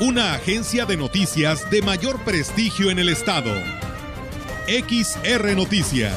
una agencia de noticias de mayor prestigio en el estado. XR Noticias.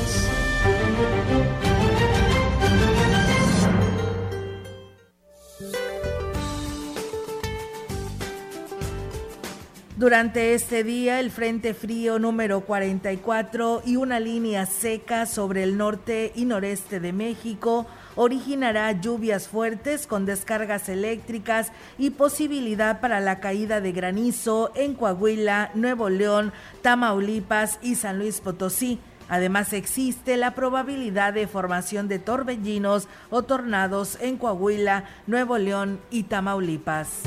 Durante este día, el Frente Frío número 44 y una línea seca sobre el norte y noreste de México originará lluvias fuertes con descargas eléctricas y posibilidad para la caída de granizo en Coahuila, Nuevo León, Tamaulipas y San Luis Potosí. Además existe la probabilidad de formación de torbellinos o tornados en Coahuila, Nuevo León y Tamaulipas.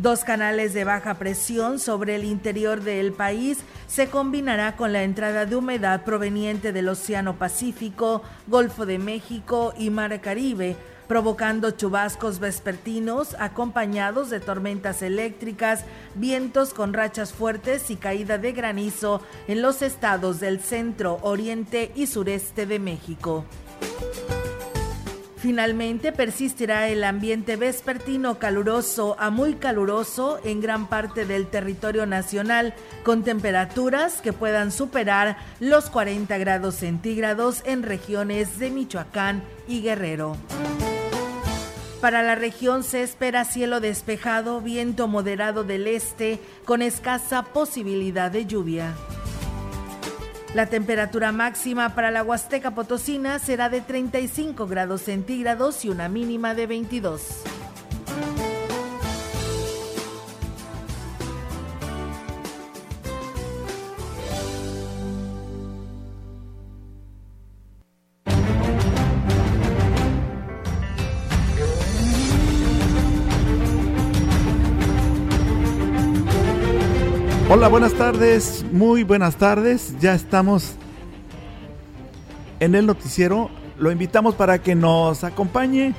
Dos canales de baja presión sobre el interior del país se combinará con la entrada de humedad proveniente del Océano Pacífico, Golfo de México y Mar Caribe, provocando chubascos vespertinos acompañados de tormentas eléctricas, vientos con rachas fuertes y caída de granizo en los estados del centro, oriente y sureste de México. Finalmente persistirá el ambiente vespertino caluroso a muy caluroso en gran parte del territorio nacional, con temperaturas que puedan superar los 40 grados centígrados en regiones de Michoacán y Guerrero. Para la región se espera cielo despejado, viento moderado del este, con escasa posibilidad de lluvia. La temperatura máxima para la Huasteca Potosina será de 35 grados centígrados y una mínima de 22. Hola, buenas tardes, muy buenas tardes. Ya estamos en el noticiero. Lo invitamos para que nos acompañe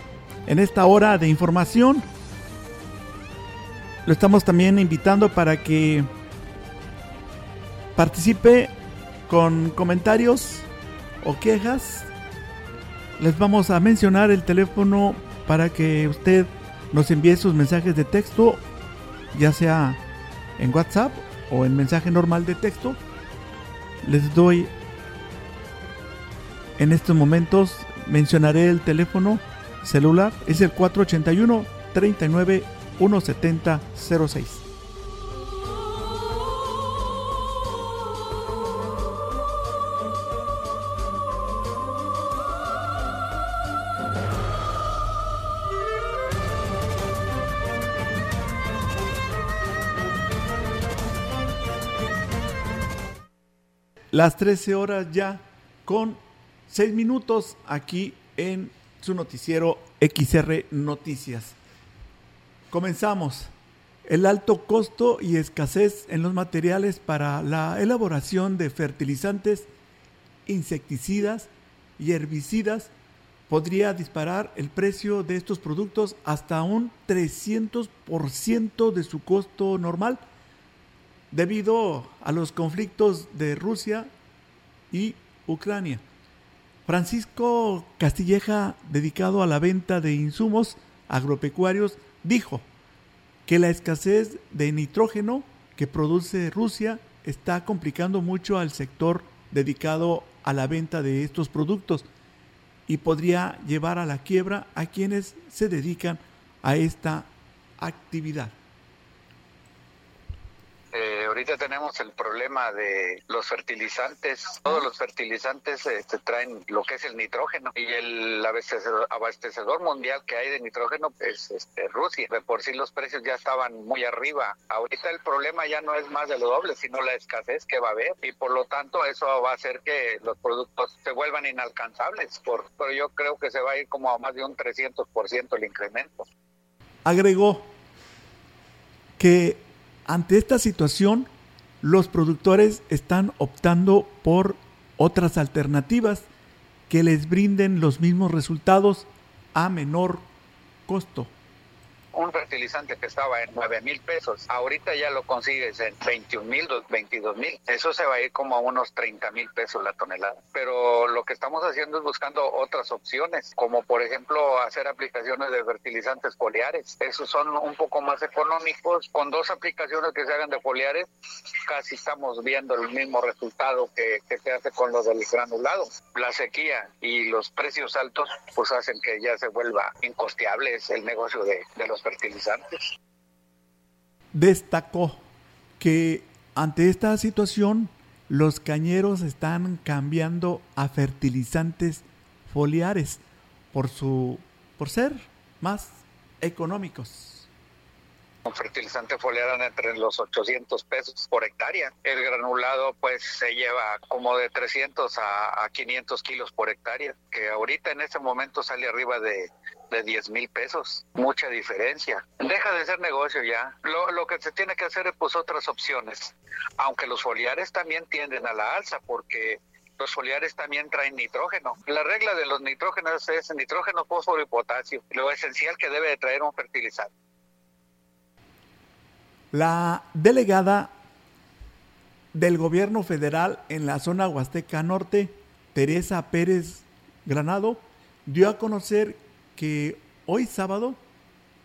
en esta hora de información. Lo estamos también invitando para que participe con comentarios o quejas. Les vamos a mencionar el teléfono para que usted nos envíe sus mensajes de texto, ya sea en WhatsApp o en mensaje normal de texto. Les doy en estos momentos, mencionaré el teléfono celular, es el 481 39 170 06. Las 13 horas ya con 6 minutos aquí en su noticiero XR Noticias. Comenzamos. El alto costo y escasez en los materiales para la elaboración de fertilizantes, insecticidas y herbicidas podría disparar el precio de estos productos hasta un 300% de su costo normal debido a los conflictos de Rusia y Ucrania. Francisco Castilleja, dedicado a la venta de insumos agropecuarios, dijo que la escasez de nitrógeno que produce Rusia está complicando mucho al sector dedicado a la venta de estos productos y podría llevar a la quiebra a quienes se dedican a esta actividad ahorita tenemos el problema de los fertilizantes. Todos los fertilizantes este, traen lo que es el nitrógeno y el abastecedor, mundial que hay de nitrógeno es este, Rusia. De por sí los precios ya estaban muy arriba. Ahorita el problema ya no es más de lo doble, sino la escasez que va a haber y por lo tanto eso va a hacer que los productos se vuelvan inalcanzables. Por, pero yo creo que se va a ir como a más de un 300% el incremento. Agregó que ante esta situación, los productores están optando por otras alternativas que les brinden los mismos resultados a menor costo un fertilizante que estaba en 9 mil pesos, ahorita ya lo consigues en 21 mil, 22 mil. Eso se va a ir como a unos 30 mil pesos la tonelada. Pero lo que estamos haciendo es buscando otras opciones, como por ejemplo hacer aplicaciones de fertilizantes foliares. Esos son un poco más económicos. Con dos aplicaciones que se hagan de foliares, casi estamos viendo el mismo resultado que, que se hace con los del granulado. La sequía y los precios altos pues hacen que ya se vuelva incosteable el negocio de, de los. Destacó que ante esta situación los cañeros están cambiando a fertilizantes foliares por su por ser más económicos. Un fertilizante foliar entre los 800 pesos por hectárea. El granulado pues se lleva como de 300 a, a 500 kilos por hectárea, que ahorita en este momento sale arriba de de 10 mil pesos. Mucha diferencia. Deja de ser negocio ya. Lo, lo que se tiene que hacer es pues otras opciones. Aunque los foliares también tienden a la alza porque los foliares también traen nitrógeno. La regla de los nitrógenos es nitrógeno, fósforo y potasio, lo esencial que debe de traer un fertilizante. La delegada del gobierno federal en la zona Huasteca Norte, Teresa Pérez Granado, dio a conocer que hoy sábado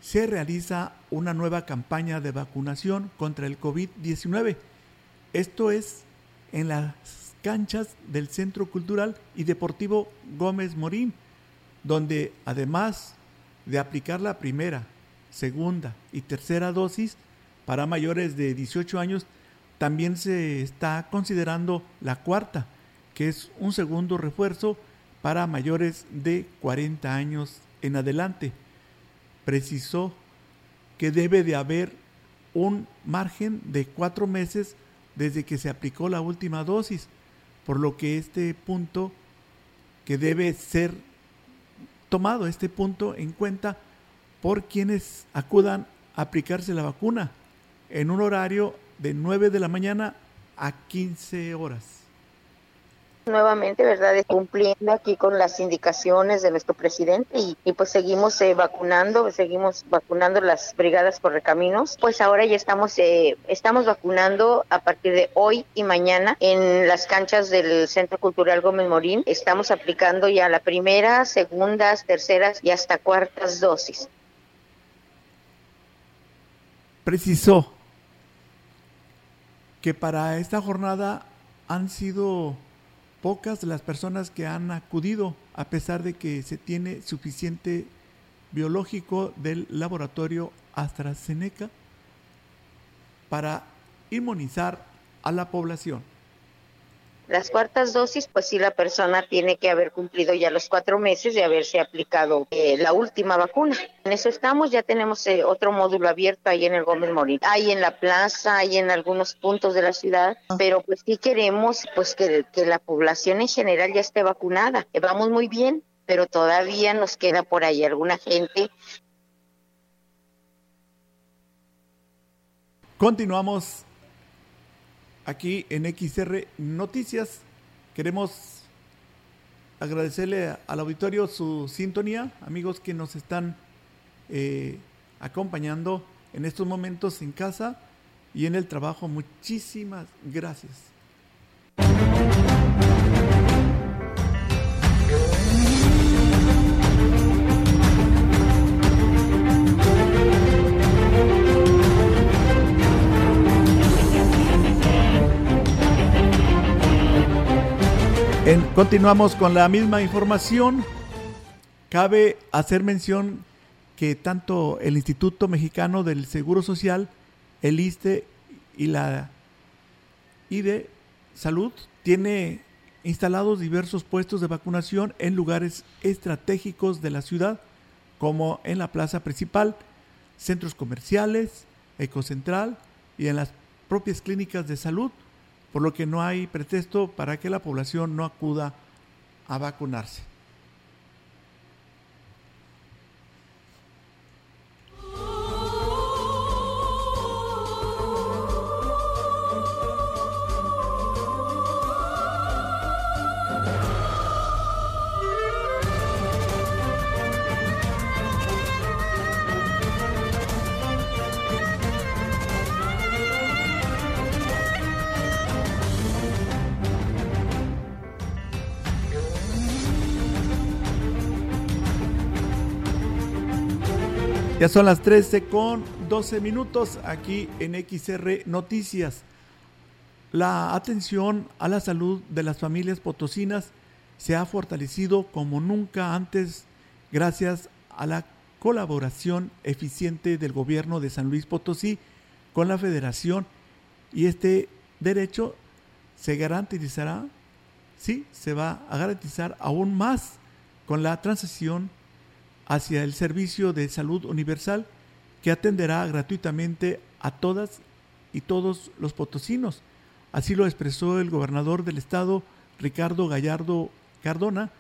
se realiza una nueva campaña de vacunación contra el COVID-19. Esto es en las canchas del Centro Cultural y Deportivo Gómez Morín, donde además de aplicar la primera, segunda y tercera dosis para mayores de 18 años, también se está considerando la cuarta, que es un segundo refuerzo para mayores de 40 años en adelante. Precisó que debe de haber un margen de cuatro meses desde que se aplicó la última dosis, por lo que este punto que debe ser tomado, este punto en cuenta por quienes acudan a aplicarse la vacuna en un horario de 9 de la mañana a 15 horas nuevamente, ¿verdad? Cumpliendo aquí con las indicaciones de nuestro presidente y, pues seguimos eh, vacunando, seguimos vacunando las brigadas por recaminos. Pues ahora ya estamos, eh, estamos vacunando a partir de hoy y mañana en las canchas del Centro Cultural Gómez Morín. Estamos aplicando ya la primera, segundas, terceras y hasta cuartas dosis. Precisó que para esta jornada han sido pocas las personas que han acudido, a pesar de que se tiene suficiente biológico del laboratorio AstraZeneca para inmunizar a la población. Las cuartas dosis, pues sí, la persona tiene que haber cumplido ya los cuatro meses de haberse aplicado eh, la última vacuna. En eso estamos, ya tenemos eh, otro módulo abierto ahí en el Gómez Morín. Hay en la plaza, hay en algunos puntos de la ciudad, pero pues sí queremos pues que, que la población en general ya esté vacunada. Vamos muy bien, pero todavía nos queda por ahí alguna gente Continuamos aquí en XR Noticias. Queremos agradecerle al auditorio su sintonía, amigos que nos están eh, acompañando en estos momentos en casa y en el trabajo. Muchísimas gracias. Continuamos con la misma información. Cabe hacer mención que tanto el Instituto Mexicano del Seguro Social, el ISTE y la IDE Salud tiene instalados diversos puestos de vacunación en lugares estratégicos de la ciudad, como en la plaza principal, centros comerciales, Ecocentral y en las propias clínicas de salud por lo que no hay pretexto para que la población no acuda a vacunarse. Ya son las 13 con 12 minutos aquí en XR Noticias. La atención a la salud de las familias potosinas se ha fortalecido como nunca antes gracias a la colaboración eficiente del gobierno de San Luis Potosí con la federación y este derecho se garantizará, sí, se va a garantizar aún más con la transición hacia el servicio de salud universal que atenderá gratuitamente a todas y todos los potosinos. Así lo expresó el gobernador del estado, Ricardo Gallardo Cardona,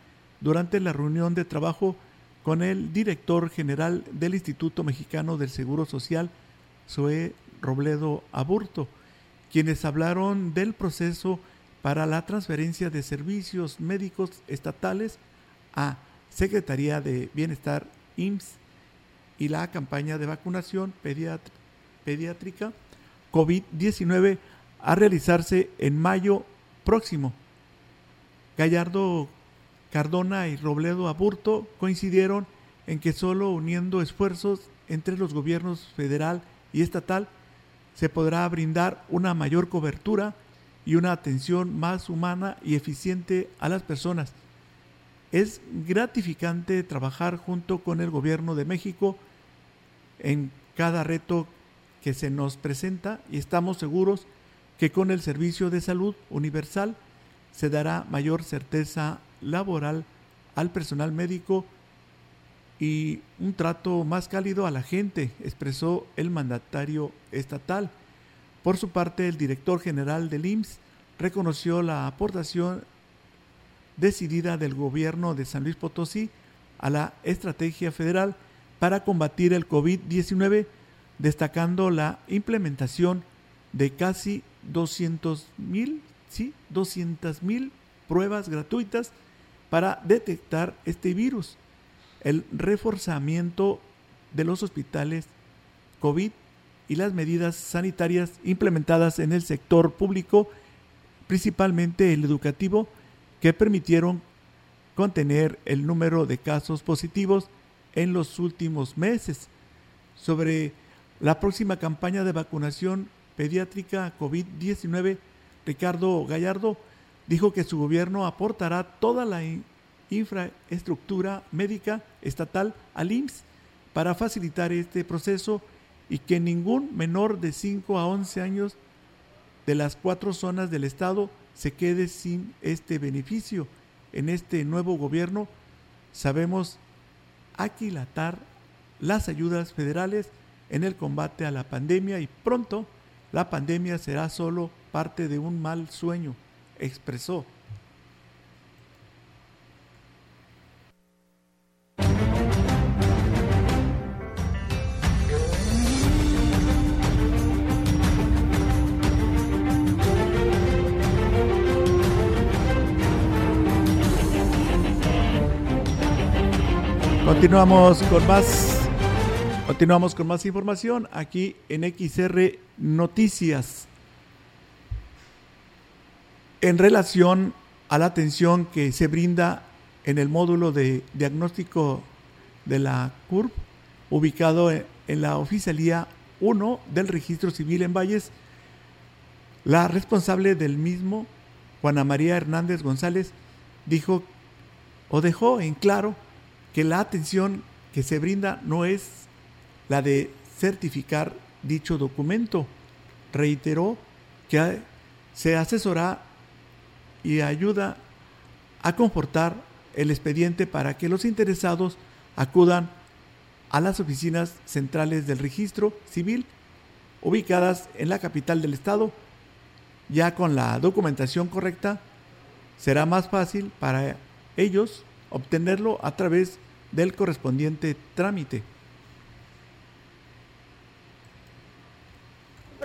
durante la reunión de trabajo con el director general del Instituto Mexicano del Seguro Social, Zoe Robledo Aburto, quienes hablaron del proceso para la transferencia de servicios médicos estatales a Secretaría de Bienestar IMSS y la campaña de vacunación pediátrica COVID-19 a realizarse en mayo próximo. Gallardo Cardona y Robledo Aburto coincidieron en que solo uniendo esfuerzos entre los gobiernos federal y estatal se podrá brindar una mayor cobertura y una atención más humana y eficiente a las personas es gratificante trabajar junto con el gobierno de México en cada reto que se nos presenta y estamos seguros que con el servicio de salud universal se dará mayor certeza laboral al personal médico y un trato más cálido a la gente, expresó el mandatario estatal. Por su parte, el director general del IMSS reconoció la aportación decidida del gobierno de San Luis Potosí a la estrategia federal para combatir el COVID-19, destacando la implementación de casi 200 mil, ¿sí? 200 mil pruebas gratuitas para detectar este virus, el reforzamiento de los hospitales COVID y las medidas sanitarias implementadas en el sector público, principalmente el educativo, que permitieron contener el número de casos positivos en los últimos meses. Sobre la próxima campaña de vacunación pediátrica COVID-19, Ricardo Gallardo dijo que su gobierno aportará toda la infraestructura médica estatal al IMSS para facilitar este proceso y que ningún menor de 5 a 11 años de las cuatro zonas del estado se quede sin este beneficio. En este nuevo gobierno sabemos aquilatar las ayudas federales en el combate a la pandemia y pronto la pandemia será solo parte de un mal sueño, expresó. Continuamos con más. Continuamos con más información aquí en XR Noticias. En relación a la atención que se brinda en el módulo de diagnóstico de la CURP, ubicado en la oficialía 1 del registro civil en Valles, la responsable del mismo, Juana María Hernández González, dijo o dejó en claro que la atención que se brinda no es la de certificar dicho documento. Reiteró que se asesora y ayuda a confortar el expediente para que los interesados acudan a las oficinas centrales del registro civil ubicadas en la capital del estado. Ya con la documentación correcta será más fácil para ellos obtenerlo a través del correspondiente trámite.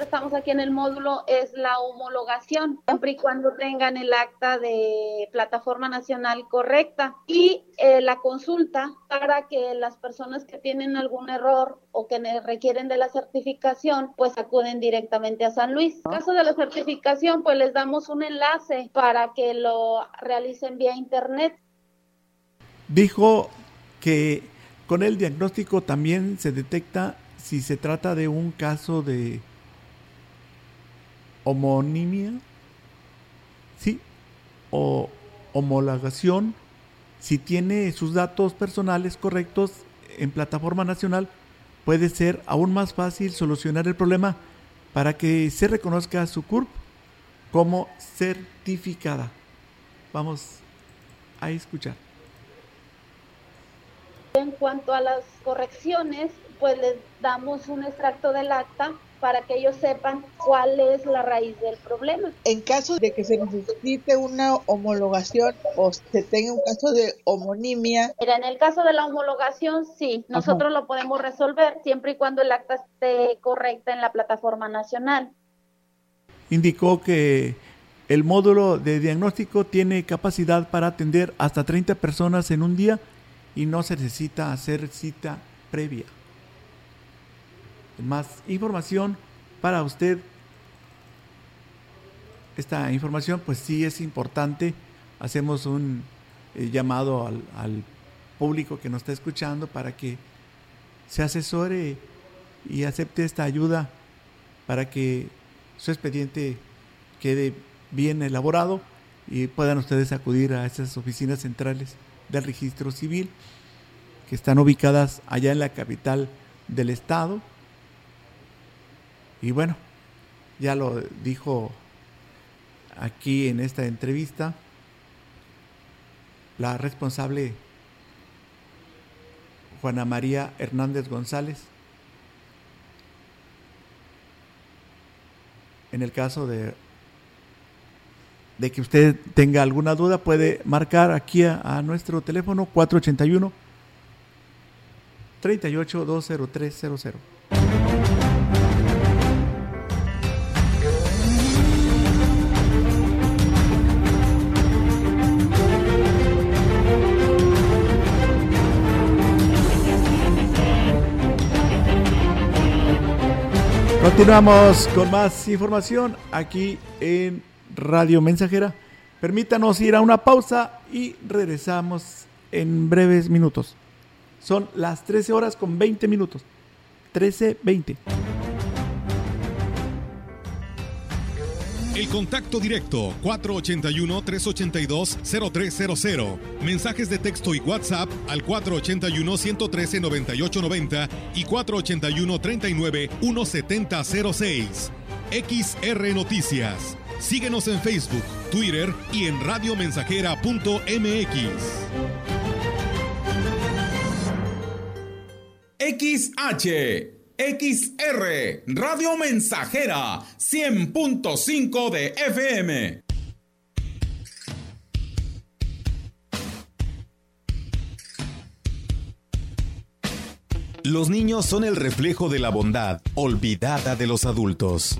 estamos aquí en el módulo es la homologación, siempre y cuando tengan el acta de plataforma nacional correcta y eh, la consulta para que las personas que tienen algún error o que requieren de la certificación, pues acuden directamente a San Luis. En caso de la certificación, pues les damos un enlace para que lo realicen vía internet. Dijo que con el diagnóstico también se detecta si se trata de un caso de homonimia, sí, o homologación, si tiene sus datos personales correctos en plataforma nacional, puede ser aún más fácil solucionar el problema para que se reconozca su CURP como certificada. Vamos a escuchar. En cuanto a las correcciones, pues les damos un extracto del acta para que ellos sepan cuál es la raíz del problema. En caso de que se necesite una homologación o se tenga un caso de homonimia. Mira, en el caso de la homologación, sí, nosotros lo podemos resolver siempre y cuando el acta esté correcta en la plataforma nacional. Indicó que el módulo de diagnóstico tiene capacidad para atender hasta 30 personas en un día y no se necesita hacer cita previa. Más información para usted. Esta información pues sí es importante. Hacemos un eh, llamado al, al público que nos está escuchando para que se asesore y acepte esta ayuda para que su expediente quede bien elaborado y puedan ustedes acudir a esas oficinas centrales del registro civil que están ubicadas allá en la capital del estado. Y bueno, ya lo dijo aquí en esta entrevista la responsable Juana María Hernández González. En el caso de, de que usted tenga alguna duda, puede marcar aquí a, nuestro teléfono 481 38 20300. Continuamos con más información aquí en Radio Mensajera. Permítanos ir a una pausa y regresamos en breves minutos. Son las 13 horas con 20 minutos. 13.20. El contacto directo 481-382-0300. Mensajes de texto y WhatsApp al 481-113-9890 y 481-39-1706. XR Noticias. Síguenos en Facebook, Twitter y en radiomensajera.mx. XH, XR, Radio Mensajera, 100.5 de FM. Los niños son el reflejo de la bondad olvidada de los adultos.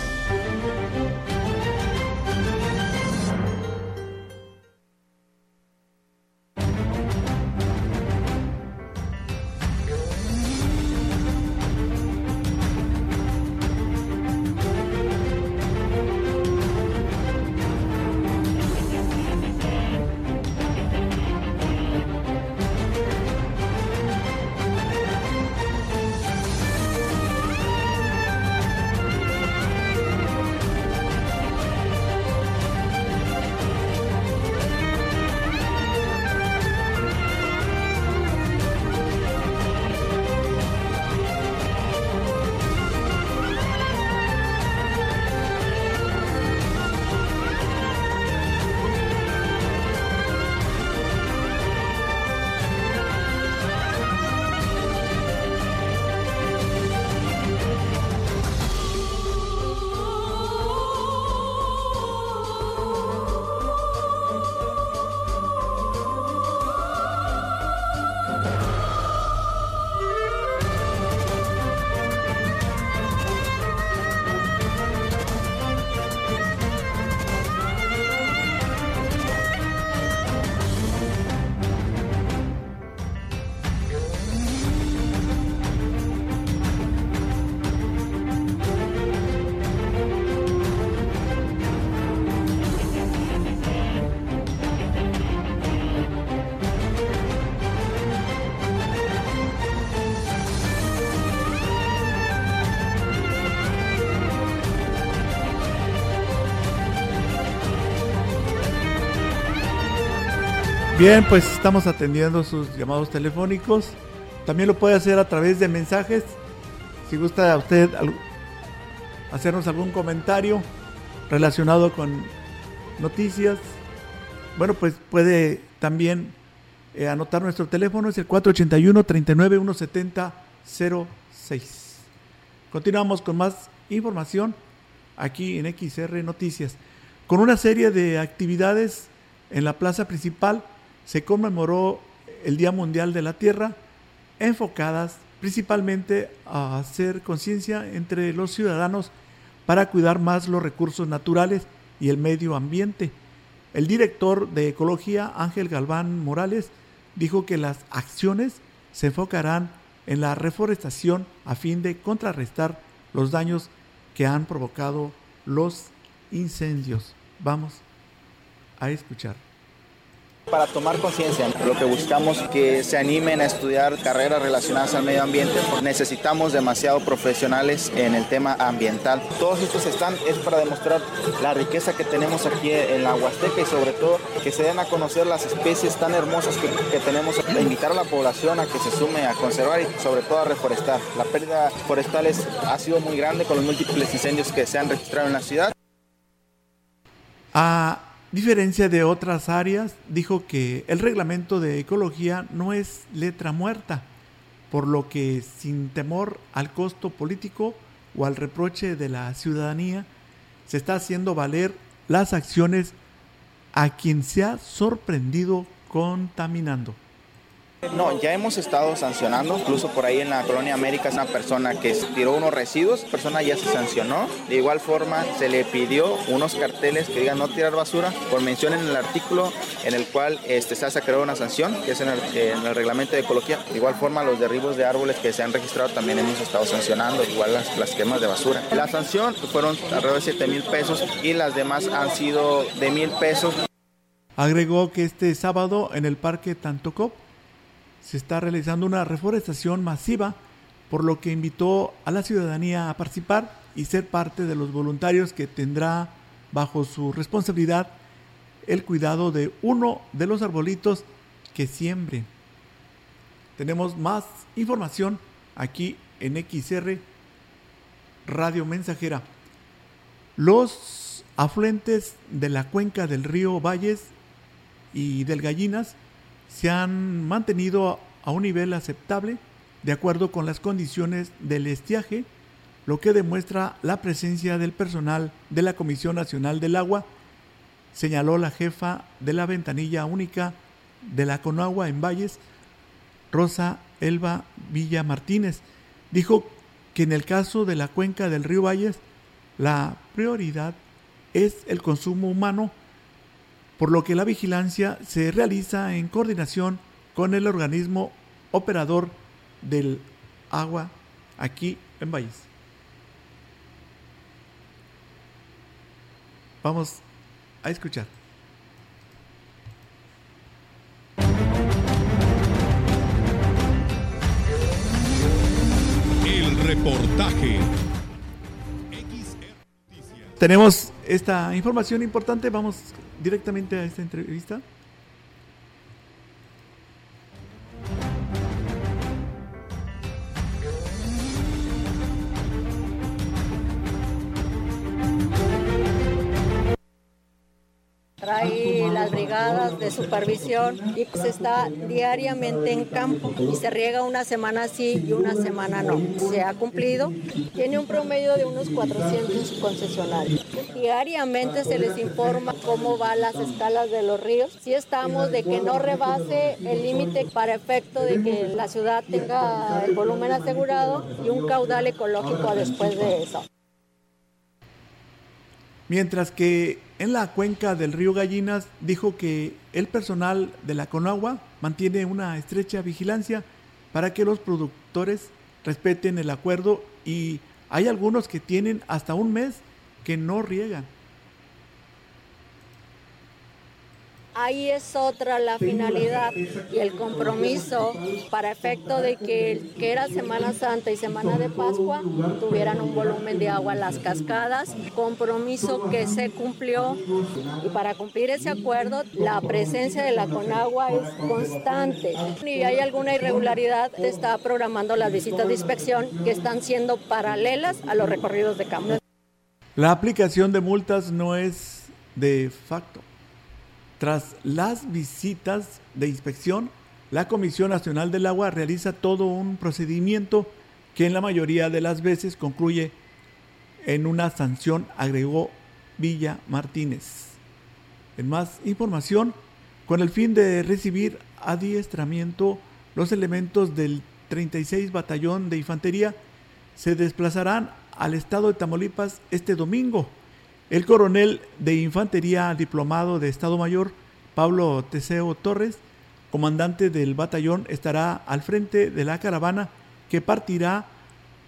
Bien, pues estamos atendiendo sus llamados telefónicos. También lo puede hacer a través de mensajes. Si gusta usted hacernos algún comentario relacionado con noticias, bueno, pues puede también eh, anotar nuestro teléfono, es el 481 39 170 06. Continuamos con más información aquí en XR Noticias. Con una serie de actividades en la plaza principal se conmemoró el Día Mundial de la Tierra, enfocadas principalmente a hacer conciencia entre los ciudadanos para cuidar más los recursos naturales y el medio ambiente. El director de Ecología, Ángel Galván Morales, dijo que las acciones se enfocarán en la reforestación a fin de contrarrestar los daños que han provocado los incendios. Vamos a escuchar para tomar conciencia. Lo que buscamos que se animen a estudiar carreras relacionadas al medio ambiente. Necesitamos demasiado profesionales en el tema ambiental. Todos estos están es para demostrar la riqueza que tenemos aquí en la Huasteca y sobre todo que se den a conocer las especies tan hermosas que, tenemos. E invitar a la población a que se sume a conservar y sobre todo a reforestar. La pérdida forestal ha sido muy grande con los múltiples incendios que se han registrado en la ciudad. A diferencia de otras áreas, dijo que el reglamento de ecología no es letra muerta, por lo que sin temor al costo político o al reproche de la ciudadanía, se está haciendo valer las acciones a quien se ha sorprendido contaminando. No, ya hemos estado sancionando, incluso por ahí en la Colonia América es una persona que tiró unos residuos, persona ya se sancionó. De igual forma se le pidió unos carteles que digan no tirar basura, por mención en el artículo en el cual este, se hace crear una sanción, que es en el, reglamento de ecología. De igual forma los derribos de árboles que se han registrado también hemos estado sancionando, igual las, las quemas de basura. La sanción fueron alrededor de 7 mil pesos y las demás han sido de mil pesos. Agregó que este sábado en el Parque Tantocop se está realizando una reforestación masiva, por lo que invitó a la ciudadanía a participar y ser parte de los voluntarios que tendrá bajo su responsabilidad el cuidado de uno de los arbolitos que siembren. Tenemos más información aquí en XR Radio Mensajera. Los afluentes de la cuenca del río Valles y del Gallinas se han mantenido a un nivel aceptable de acuerdo con las condiciones del estiaje, lo que demuestra la presencia del personal de la Comisión Nacional del Agua, señaló la jefa de la ventanilla única de la Conagua en Valles, Rosa Elba Villa Martínez. Dijo que en el caso de la cuenca del río Valles, la prioridad es el consumo humano por lo que la vigilancia se realiza en coordinación con el organismo operador del agua aquí en Valles. Vamos a escuchar. El reportaje. Tenemos esta información importante. Vamos directamente a esta entrevista. Las brigadas de supervisión y se está diariamente en campo y se riega una semana sí y una semana no. Se ha cumplido. Tiene un promedio de unos 400 concesionarios. Diariamente se les informa cómo van las escalas de los ríos. Si estamos de que no rebase el límite para efecto de que la ciudad tenga el volumen asegurado y un caudal ecológico después de eso. Mientras que en la cuenca del río Gallinas dijo que el personal de la Conagua mantiene una estrecha vigilancia para que los productores respeten el acuerdo y hay algunos que tienen hasta un mes que no riegan. Ahí es otra la finalidad y el compromiso para efecto de que, que era Semana Santa y Semana de Pascua tuvieran un volumen de agua en las cascadas, compromiso que se cumplió y para cumplir ese acuerdo la presencia de la Conagua es constante. Y hay alguna irregularidad, está programando las visitas de inspección que están siendo paralelas a los recorridos de campo. La aplicación de multas no es de facto tras las visitas de inspección, la Comisión Nacional del Agua realiza todo un procedimiento que en la mayoría de las veces concluye en una sanción, agregó Villa Martínez. En más información, con el fin de recibir adiestramiento, los elementos del 36 Batallón de Infantería se desplazarán al estado de Tamaulipas este domingo el coronel de Infantería Diplomado de Estado Mayor, Pablo Teseo Torres, comandante del batallón, estará al frente de la caravana que partirá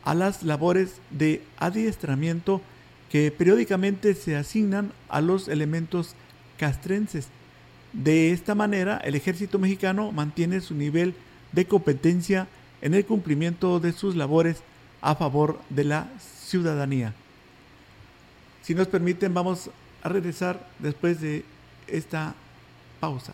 a las labores de adiestramiento que periódicamente se asignan a los elementos castrenses. De esta manera, el ejército mexicano mantiene su nivel de competencia en el cumplimiento de sus labores a favor de la ciudadanía. Si nos permiten, vamos a regresar después de esta pausa.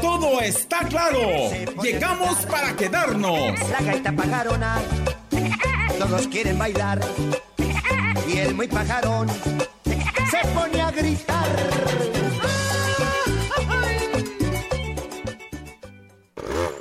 Todo está claro. Llegamos para quedarnos. La gaita pajarona, todos quieren bailar. Y el muy pajarón se pone a gritar.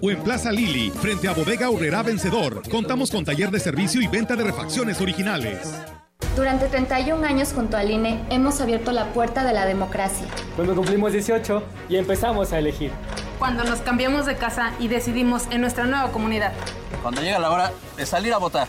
o en Plaza Lili, frente a Bodega Urrera Vencedor. Contamos con taller de servicio y venta de refacciones originales. Durante 31 años junto al INE hemos abierto la puerta de la democracia. Cuando cumplimos 18 y empezamos a elegir. Cuando nos cambiamos de casa y decidimos en nuestra nueva comunidad. Cuando llega la hora de salir a votar.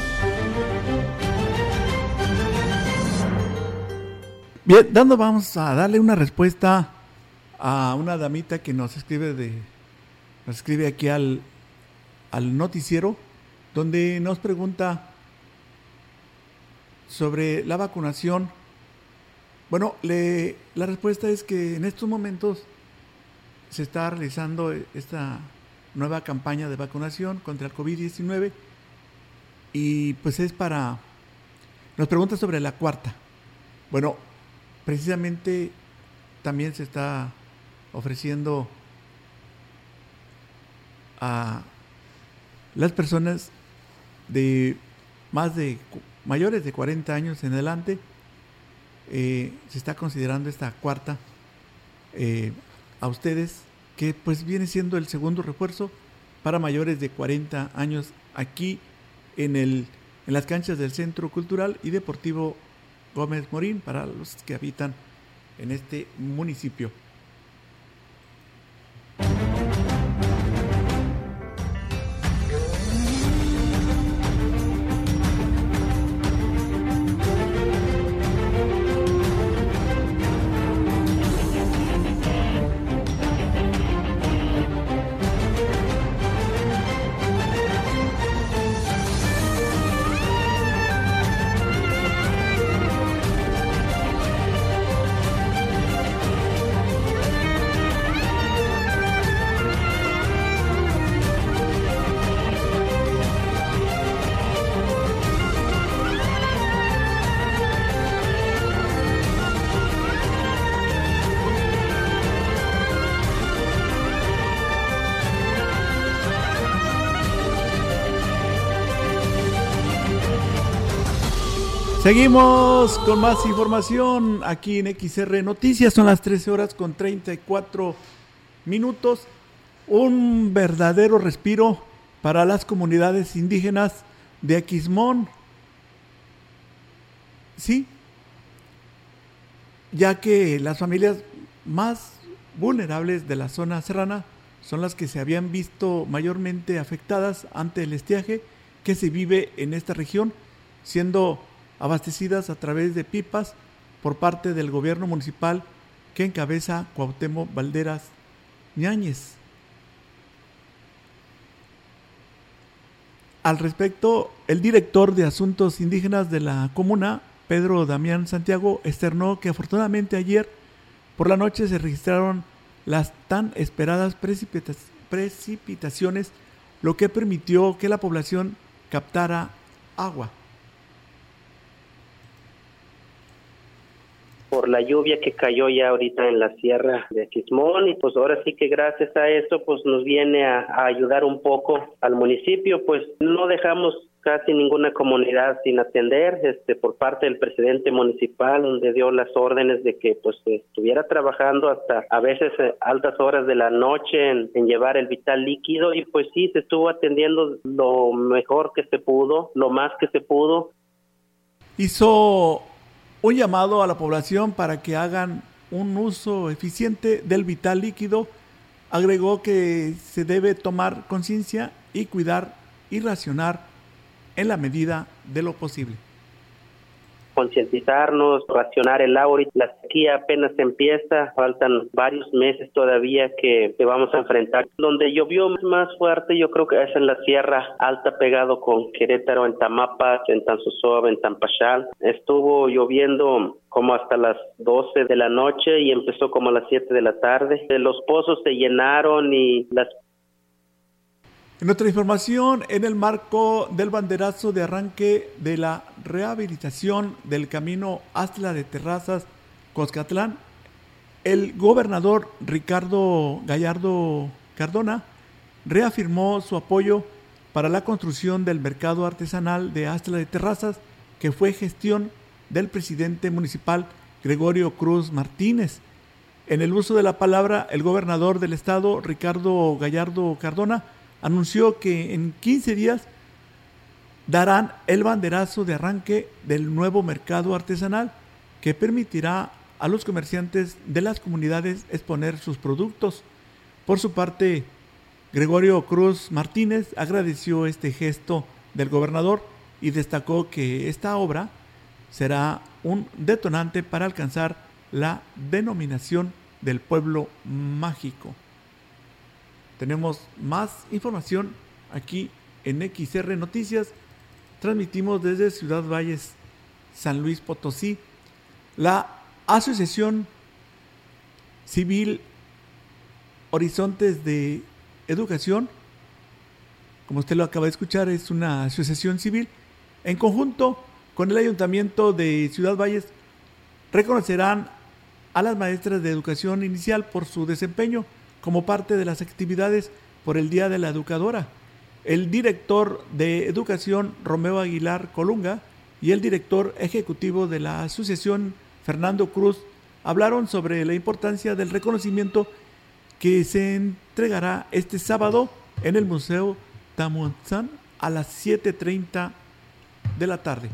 Bien, dando vamos a darle una respuesta a una damita que nos escribe de nos escribe aquí al, al noticiero donde nos pregunta sobre la vacunación. Bueno, le, la respuesta es que en estos momentos se está realizando esta nueva campaña de vacunación contra el COVID-19 y pues es para... Nos pregunta sobre la cuarta. Bueno, precisamente también se está ofreciendo a las personas de más de mayores de 40 años en adelante, eh, se está considerando esta cuarta eh, a ustedes, que pues viene siendo el segundo refuerzo para mayores de 40 años aquí en, el, en las canchas del Centro Cultural y Deportivo Gómez Morín para los que habitan en este municipio. Seguimos con más información aquí en XR Noticias. Son las 13 horas con 34 minutos. Un verdadero respiro para las comunidades indígenas de Aquismón. Sí, ya que las familias más vulnerables de la zona serrana son las que se habían visto mayormente afectadas ante el estiaje que se vive en esta región, siendo abastecidas a través de pipas por parte del gobierno municipal que encabeza Cuauhtémoc Valderas Ñáñez. Al respecto, el director de Asuntos Indígenas de la comuna, Pedro Damián Santiago, externó que afortunadamente ayer por la noche se registraron las tan esperadas precipitaciones, lo que permitió que la población captara agua. Por la lluvia que cayó ya ahorita en la sierra de Quismón y pues ahora sí que gracias a eso pues nos viene a, ayudar un poco al municipio. Pues no dejamos casi ninguna comunidad sin atender este por parte del presidente municipal donde dio las órdenes de que pues estuviera trabajando hasta a veces eh, altas horas de la noche en, en, llevar el vital líquido. Y pues sí se estuvo atendiendo lo mejor que se pudo lo más que se pudo. Hizo un llamado a la población para que hagan un uso eficiente del vital líquido. Agregó que se debe tomar conciencia y cuidar y racionar en la medida de lo posible concientizarnos, racionar el agua. La sequía apenas empieza, faltan varios meses todavía que, vamos a enfrentar. Donde llovió más fuerte yo creo que es en la Sierra Alta pegado con Querétaro, en Tamapas, en Tanzosov, en Tampachal. Estuvo lloviendo como hasta las 12 de la noche y empezó como a las 7 de la tarde. Los pozos se llenaron y las en otra información, en el marco del banderazo de arranque de la rehabilitación del camino Astla de Terrazas, Coscatlán, el gobernador Ricardo Gallardo Cardona reafirmó su apoyo para la construcción del mercado artesanal de Astla de Terrazas, que fue gestión del presidente municipal Gregorio Cruz Martínez. En el uso de la palabra, el gobernador del estado, Ricardo Gallardo Cardona, anunció que en 15 días darán el banderazo de arranque del nuevo mercado artesanal que permitirá a los comerciantes de las comunidades exponer sus productos. Por su parte, Gregorio Cruz Martínez agradeció este gesto del gobernador y destacó que esta obra será un detonante para alcanzar la denominación del pueblo mágico. Tenemos más información aquí en XR Noticias. Transmitimos desde Ciudad Valles, San Luis Potosí. La Asociación Civil Horizontes de Educación, como usted lo acaba de escuchar, es una asociación civil, en conjunto con el Ayuntamiento de Ciudad Valles, reconocerán a las maestras de educación inicial por su desempeño como parte de las actividades por el Día de la Educadora. el director de Educación Romeo Aguilar Colunga y el director ejecutivo de la asociación Fernando Cruz hablaron sobre la importancia del reconocimiento que se entregará este sábado en el Museo Tamuanzán a las 7.30 de la tarde.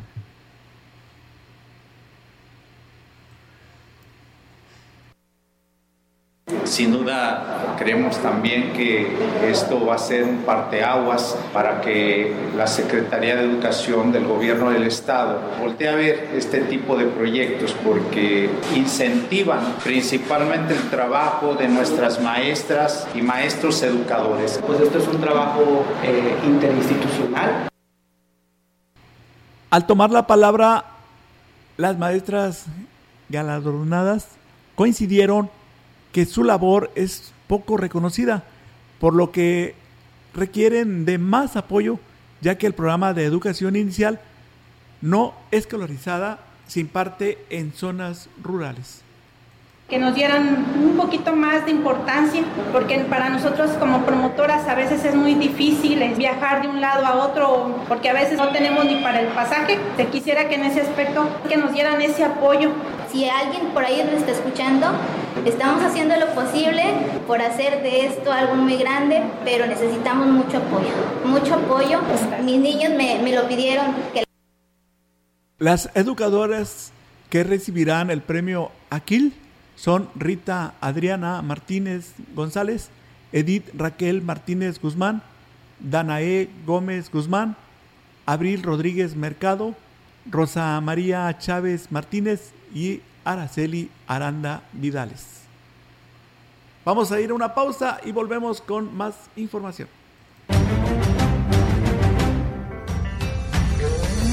Sin duda, creemos también que esto va a ser un parteaguas para que la Secretaría de Educación del Gobierno del Estado voltee a ver este tipo de proyectos porque incentivan principalmente el trabajo de nuestras maestras y maestros educadores. Pues esto es un trabajo eh, interinstitucional. Al tomar la palabra, las maestras galardonadas coincidieron que su labor es poco reconocida, por lo que requieren de más apoyo, ya que el programa de educación inicial no escolarizada se imparte en zonas rurales que nos dieran un poquito más de importancia, porque para nosotros como promotoras a veces es muy difícil viajar de un lado a otro, porque a veces no tenemos ni para el pasaje. Te quisiera que en ese aspecto que nos dieran ese apoyo. Si alguien por ahí nos está escuchando, estamos haciendo lo posible por hacer de esto algo muy grande, pero necesitamos mucho apoyo, mucho apoyo. Mis niños me, me lo pidieron. Que... Las educadoras que recibirán el premio Aquil son Rita Adriana Martínez González, Edith Raquel Martínez Guzmán, Danae Gómez Guzmán, Abril Rodríguez Mercado, Rosa María Chávez Martínez y Araceli Aranda Vidales. Vamos a ir a una pausa y volvemos con más información.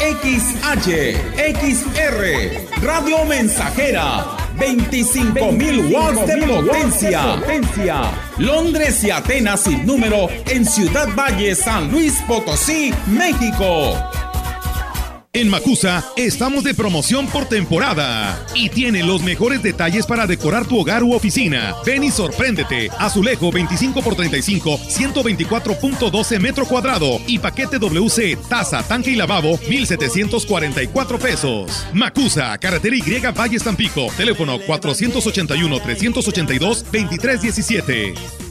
XH, XR, Radio Mensajera, 25.000 watts de potencia. Londres y Atenas sin número en Ciudad Valle, San Luis Potosí, México. En Macusa estamos de promoción por temporada y tiene los mejores detalles para decorar tu hogar u oficina. Ven y sorpréndete. Azulejo 25 x 35, 124.12 metro cuadrado y paquete WC, taza, tanque y lavabo, 1744 pesos. Macusa, carretera Y Valle Tampico, teléfono 481 382 2317.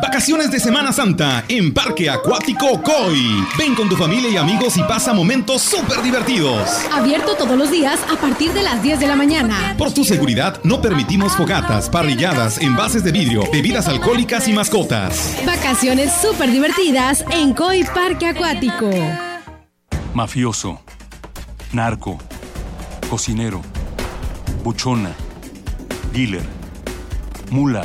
Vacaciones de Semana Santa en Parque Acuático Coy. Ven con tu familia y amigos y pasa momentos súper divertidos. Abierto todos los días a partir de las 10 de la mañana. Por tu seguridad, no permitimos fogatas, parrilladas, envases de vidrio, bebidas alcohólicas y mascotas. Vacaciones súper divertidas en Coy Parque Acuático. Mafioso, narco, cocinero, buchona, dealer, mula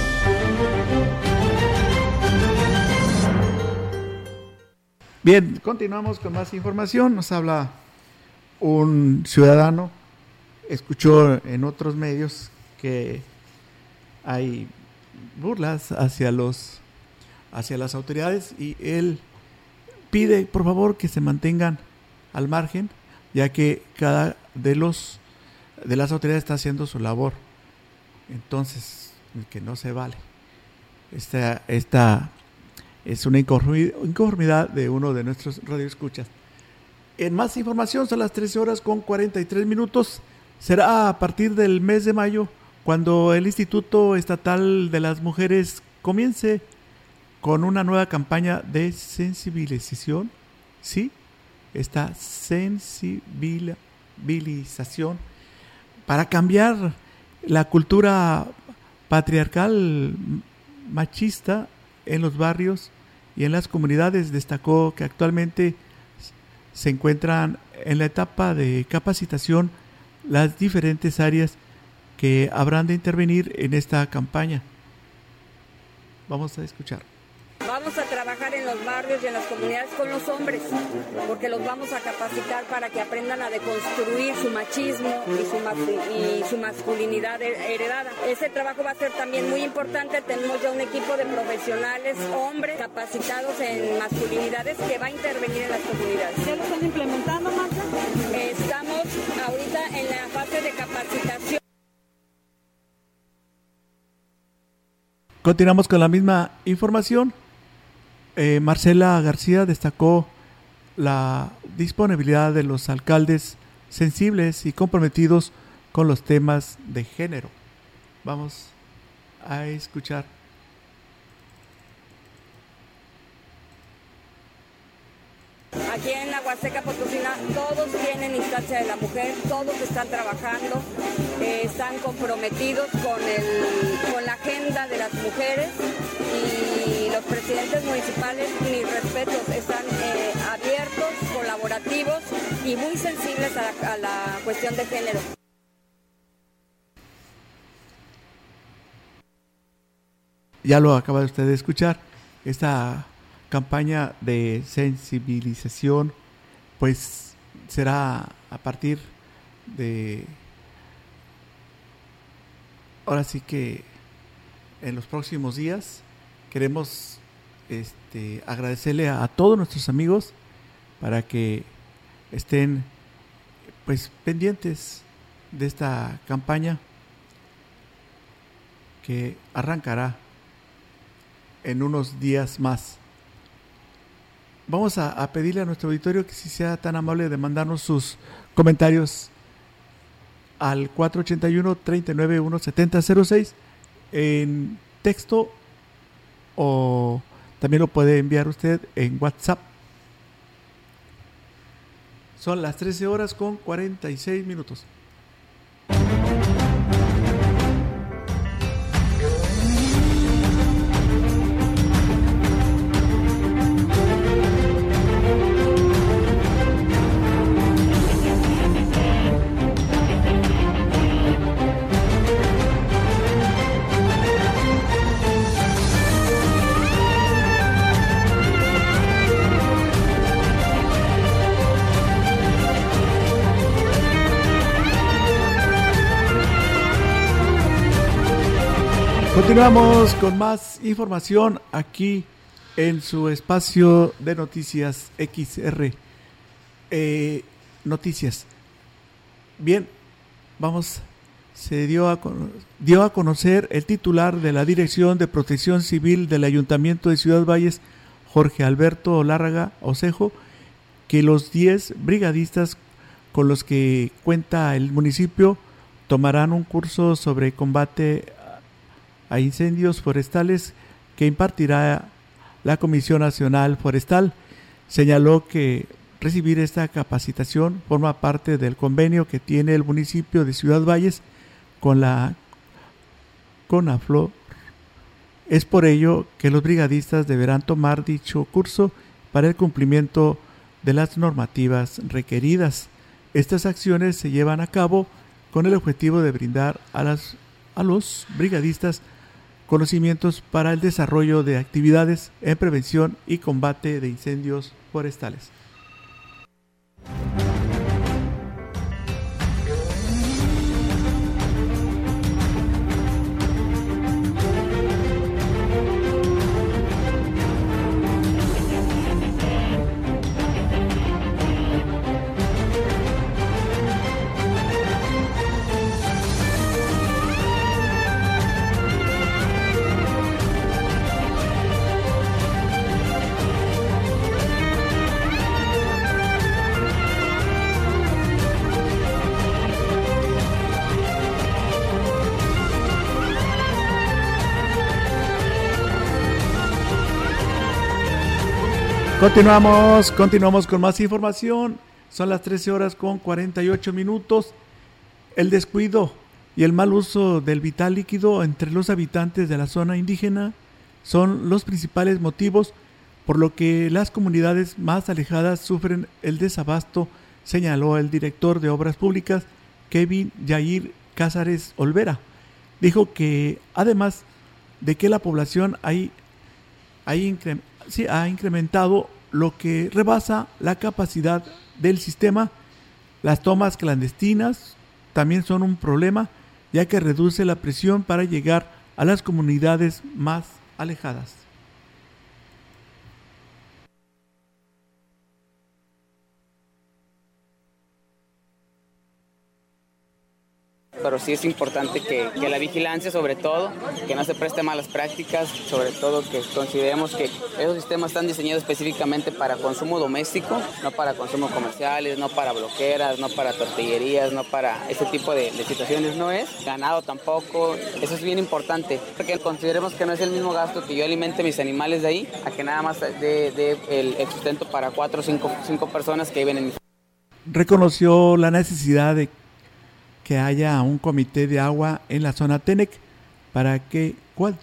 Bien, continuamos con más información. Nos habla un ciudadano, escuchó en otros medios que hay burlas hacia los hacia las autoridades y él pide por favor que se mantengan al margen ya que cada de los de las autoridades está haciendo su labor. Entonces que no se vale esta esta es una inconformidad de uno de nuestros radioescuchas. En más información, son las 13 horas con 43 minutos. Será a partir del mes de mayo cuando el Instituto Estatal de las Mujeres comience con una nueva campaña de sensibilización sí, esta sensibilización para cambiar la cultura patriarcal machista en los barrios y en las comunidades. Destacó que actualmente se encuentran en la etapa de capacitación las diferentes áreas que habrán de intervenir en esta campaña. Vamos a escuchar. Vamos a trabajar en los barrios y en las comunidades con los hombres, porque los vamos a capacitar para que aprendan a deconstruir su machismo y su, y su masculinidad heredada. Ese trabajo va a ser también muy importante. Tenemos ya un equipo de profesionales, hombres, capacitados en masculinidades que va a intervenir en las comunidades. ¿Ya lo están implementando, Marta? Estamos ahorita en la fase de capacitación. Continuamos con la misma información. Eh, Marcela García destacó la disponibilidad de los alcaldes sensibles y comprometidos con los temas de género. Vamos a escuchar. Aquí en la Huasteca Potosina todos tienen instancia de la mujer, todos están trabajando, eh, están comprometidos con, el, con la agenda de las mujeres y los presidentes municipales, mis respetos, están eh, abiertos, colaborativos y muy sensibles a la, a la cuestión de género. Ya lo acaba usted de escuchar, esta campaña de sensibilización pues será a partir de ahora sí que en los próximos días queremos este, agradecerle a, todos nuestros amigos para que estén pues pendientes de esta campaña que arrancará en unos días más. Vamos a, a, pedirle a nuestro auditorio que si sea tan amable de mandarnos sus comentarios al 481 391 7006 en texto o también lo puede enviar usted en WhatsApp. Son las 13 horas con 46 minutos. Continuamos con más información aquí en su espacio de noticias XR. Eh, noticias. Bien, vamos. Se dio a, dio a conocer el titular de la Dirección de Protección Civil del Ayuntamiento de Ciudad Valles, Jorge Alberto Lárraga Osejo, que los 10 brigadistas con los que cuenta el municipio tomarán un curso sobre combate a incendios forestales que impartirá la Comisión Nacional Forestal. Señaló que recibir esta capacitación forma parte del convenio que tiene el municipio de Ciudad Valles con la CONAFLO. Es por ello que los brigadistas deberán tomar dicho curso para el cumplimiento de las normativas requeridas. Estas acciones se llevan a cabo con el objetivo de brindar a, las, a los brigadistas conocimientos para el desarrollo de actividades en prevención y combate de incendios forestales. Continuamos, continuamos con más información. Son las 13 horas con 48 minutos. El descuido y el mal uso del vital líquido entre los habitantes de la zona indígena son los principales motivos por lo que las comunidades más alejadas sufren el desabasto, señaló el director de Obras Públicas, Kevin Yair Cázares Olvera. Dijo que además de que la población hay, ha incrementado lo que rebasa la capacidad del sistema, las tomas clandestinas también son un problema, ya que reduce la presión para llegar a las comunidades más alejadas. Pero sí es importante que, la vigilancia sobre todo, que no se preste malas prácticas, sobre todo que consideremos que esos sistemas están diseñados específicamente para consumo doméstico, no para consumo comerciales, no para bloqueras, no para tortillerías, no para ese tipo de, situaciones, no es ganado tampoco, eso es bien importante, porque consideremos que no es el mismo gasto que yo alimente mis animales de ahí, a que nada más de, el, sustento para cuatro o cinco, cinco personas que viven en mi reconoció la necesidad de que haya un comité de agua en la zona TENEC para que cual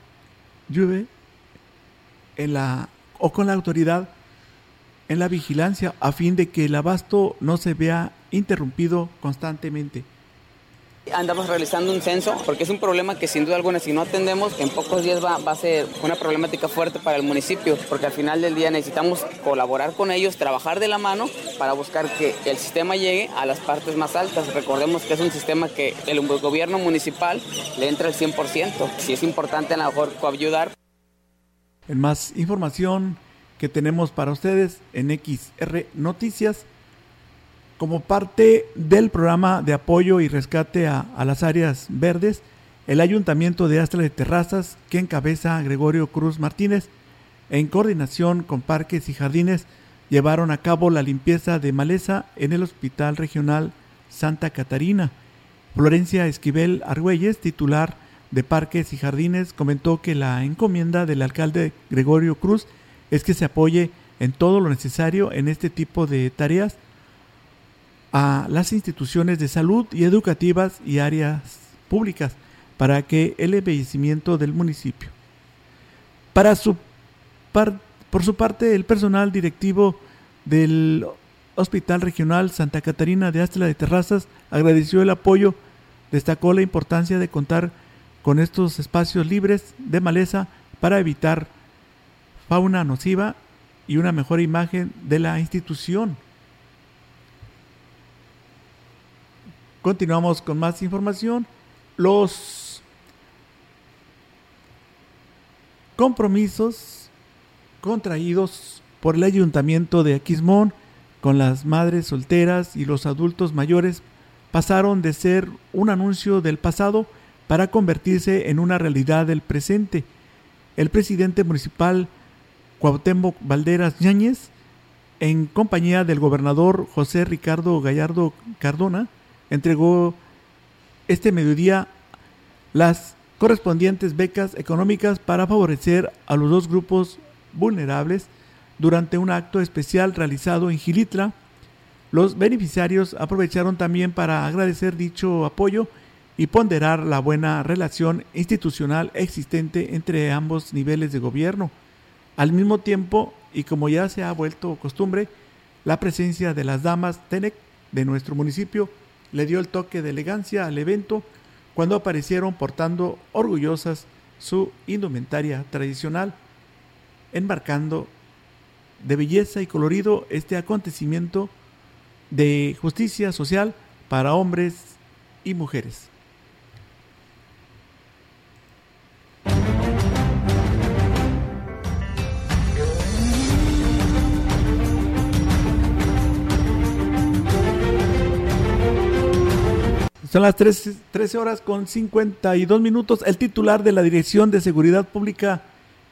llueve en la o con la autoridad en la vigilancia a fin de que el abasto no se vea interrumpido constantemente. Andamos realizando un censo porque es un problema que sin duda alguna si no atendemos en pocos días va, a ser una problemática fuerte para el municipio porque al final del día necesitamos colaborar con ellos, trabajar de la mano para buscar que el sistema llegue a las partes más altas. Recordemos que es un sistema que el gobierno municipal le entra al 100%. Si es importante a lo mejor ayudar. En más información que tenemos para ustedes en XR Noticias como parte del programa de apoyo y rescate a, las áreas verdes, el Ayuntamiento de Astra de Terrazas, que encabeza Gregorio Cruz Martínez, en coordinación con Parques y Jardines, llevaron a cabo la limpieza de maleza en el Hospital Regional Santa Catarina. Florencia Esquivel Argüelles, titular de Parques y Jardines, comentó que la encomienda del alcalde Gregorio Cruz es que se apoye en todo lo necesario en este tipo de tareas a las instituciones de salud y educativas y áreas públicas para que el embellecimiento del municipio. Para su por su parte, el personal directivo del Hospital Regional Santa Catarina de Astla de Terrazas agradeció el apoyo, destacó la importancia de contar con estos espacios libres de maleza para evitar fauna nociva y una mejor imagen de la institución. Continuamos con más información. Los compromisos contraídos por el ayuntamiento de Aquismón con las madres solteras y los adultos mayores pasaron de ser un anuncio del pasado para convertirse en una realidad del presente. El presidente municipal Cuauhtémoc Valderas Ñáñez, en compañía del gobernador José Ricardo Gallardo Cardona, entregó este mediodía las correspondientes becas económicas para favorecer a los dos grupos vulnerables durante un acto especial realizado en Gilitla. Los beneficiarios aprovecharon también para agradecer dicho apoyo y ponderar la buena relación institucional existente entre ambos niveles de gobierno. Al mismo tiempo, y como ya se ha vuelto costumbre, la presencia de las damas TENEC de nuestro municipio le dio el toque de elegancia al evento cuando aparecieron portando orgullosas su indumentaria tradicional, embarcando de belleza y colorido este acontecimiento de justicia social para hombres y mujeres. Son las 13, horas con 52 minutos. El titular de la Dirección de Seguridad Pública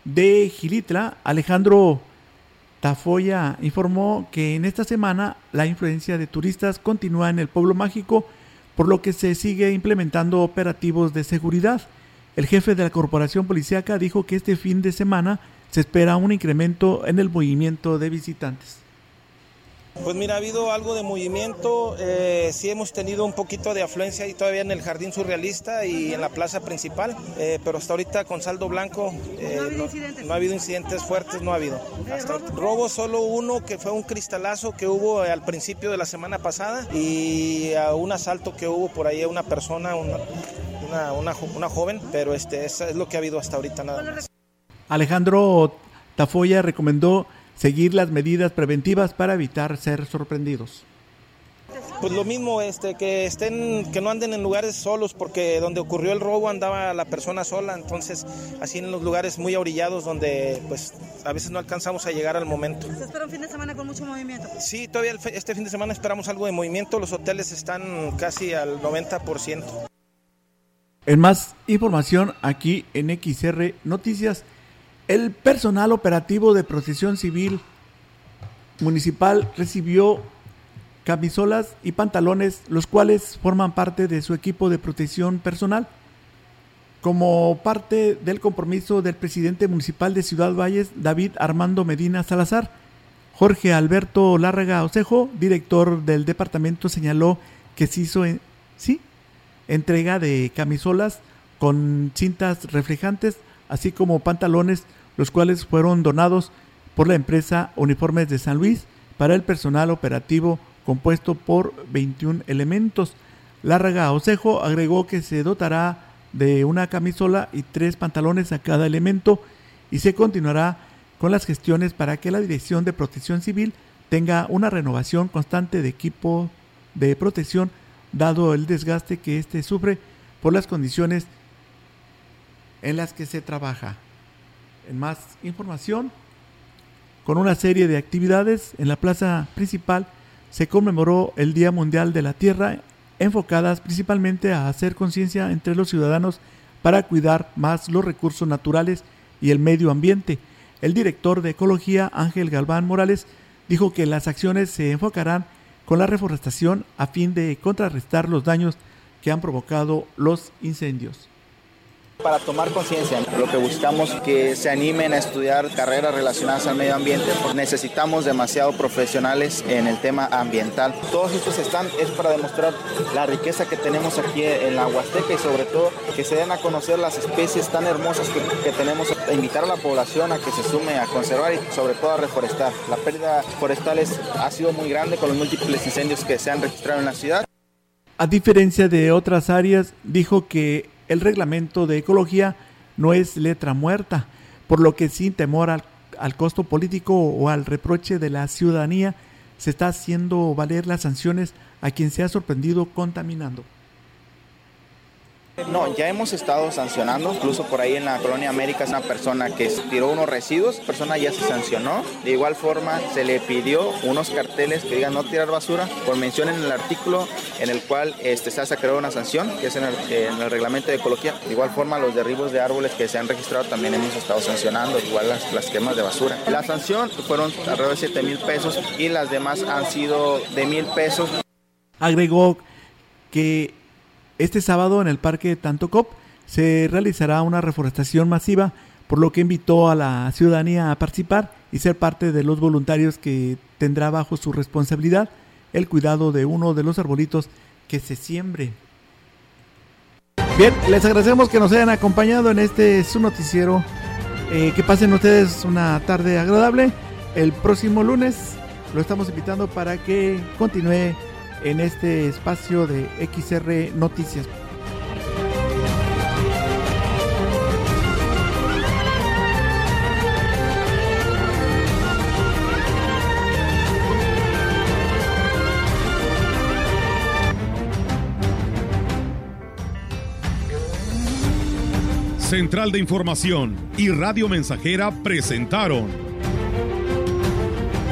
de Gilitla, Alejandro Tafoya, informó que en esta semana la influencia de turistas continúa en el pueblo mágico, por lo que se sigue implementando operativos de seguridad. El jefe de la corporación policíaca dijo que este fin de semana se espera un incremento en el movimiento de visitantes. Pues mira, ha habido algo de movimiento, eh, sí hemos tenido un poquito de afluencia y todavía en el Jardín Surrealista y en la plaza principal, eh, pero hasta ahorita con saldo blanco eh, no, ha habido incidentes fuertes, no ha habido. Hasta robo solo uno que fue un cristalazo que hubo al principio de la semana pasada y a un asalto que hubo por ahí a una persona, una, una, una, joven, pero este, eso es lo que ha habido hasta ahorita nada más. Alejandro Tafoya recomendó seguir las medidas preventivas para evitar ser sorprendidos. Pues lo mismo, este, que estén, que no anden en lugares solos, porque donde ocurrió el robo andaba la persona sola, entonces así en los lugares muy orillados donde pues a veces no alcanzamos a llegar al momento. ¿Se espera un fin de semana con mucho movimiento? Sí, todavía este fin de semana esperamos algo de movimiento, los hoteles están casi al 90%. En más información aquí en XR Noticias, el personal operativo de protección civil municipal recibió camisolas y pantalones, los cuales forman parte de su equipo de protección personal. Como parte del compromiso del presidente municipal de Ciudad Valles, David Armando Medina Salazar, Jorge Alberto Lárraga Osejo, director del departamento, señaló que se hizo sí, entrega de camisolas con cintas reflejantes, así como pantalones los cuales fueron donados por la empresa Uniformes de San Luis para el personal operativo compuesto por 21 elementos. Lárraga Osejo agregó que se dotará de una camisola y tres pantalones a cada elemento y se continuará con las gestiones para que la Dirección de Protección Civil tenga una renovación constante de equipo de protección dado el desgaste que éste sufre por las condiciones en las que se trabaja en más información, con una serie de actividades en la plaza principal se conmemoró el Día Mundial de la Tierra, enfocadas principalmente a hacer conciencia entre los ciudadanos para cuidar más los recursos naturales y el medio ambiente. El director de Ecología, Ángel Galván Morales, dijo que las acciones se enfocarán con la reforestación a fin de contrarrestar los daños que han provocado los incendios para tomar conciencia. Lo que buscamos es que se animen a estudiar carreras relacionadas al medio ambiente, necesitamos demasiado profesionales en el tema ambiental. Todos estos están es para demostrar la riqueza que tenemos aquí en la Huasteca y sobre todo que se den a conocer las especies tan hermosas que, tenemos, a invitar a la población a que se sume a conservar y sobre todo a reforestar. La pérdida forestal ha sido muy grande con los múltiples incendios que se han registrado en la ciudad. A diferencia de otras áreas, dijo que el reglamento de ecología no es letra muerta, por lo que sin temor al, al costo político o al reproche de la ciudadanía, se está haciendo valer las sanciones a quien se ha sorprendido contaminando. No, ya hemos estado sancionando, incluso por ahí en la colonia América es una persona que tiró unos residuos, persona ya se sancionó. De igual forma se le pidió unos carteles que digan no tirar basura, por mención en el artículo en el cual este, se hace crear una sanción, que es en el, reglamento de ecología. De igual forma los derribos de árboles que se han registrado también hemos estado sancionando, igual las, las quemas de basura. La sanción fueron alrededor de 7 mil pesos y las demás han sido de mil pesos. Agregó que este sábado en el Parque Tantocop se realizará una reforestación masiva, por lo que invitó a la ciudadanía a participar y ser parte de los voluntarios que tendrá bajo su responsabilidad el cuidado de uno de los arbolitos que se siembre. Bien, les agradecemos que nos hayan acompañado en este su noticiero. Eh, que pasen ustedes una tarde agradable. El próximo lunes lo estamos invitando para que continúe en este espacio de XR Noticias. Central de Información y Radio Mensajera presentaron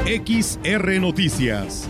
XR Noticias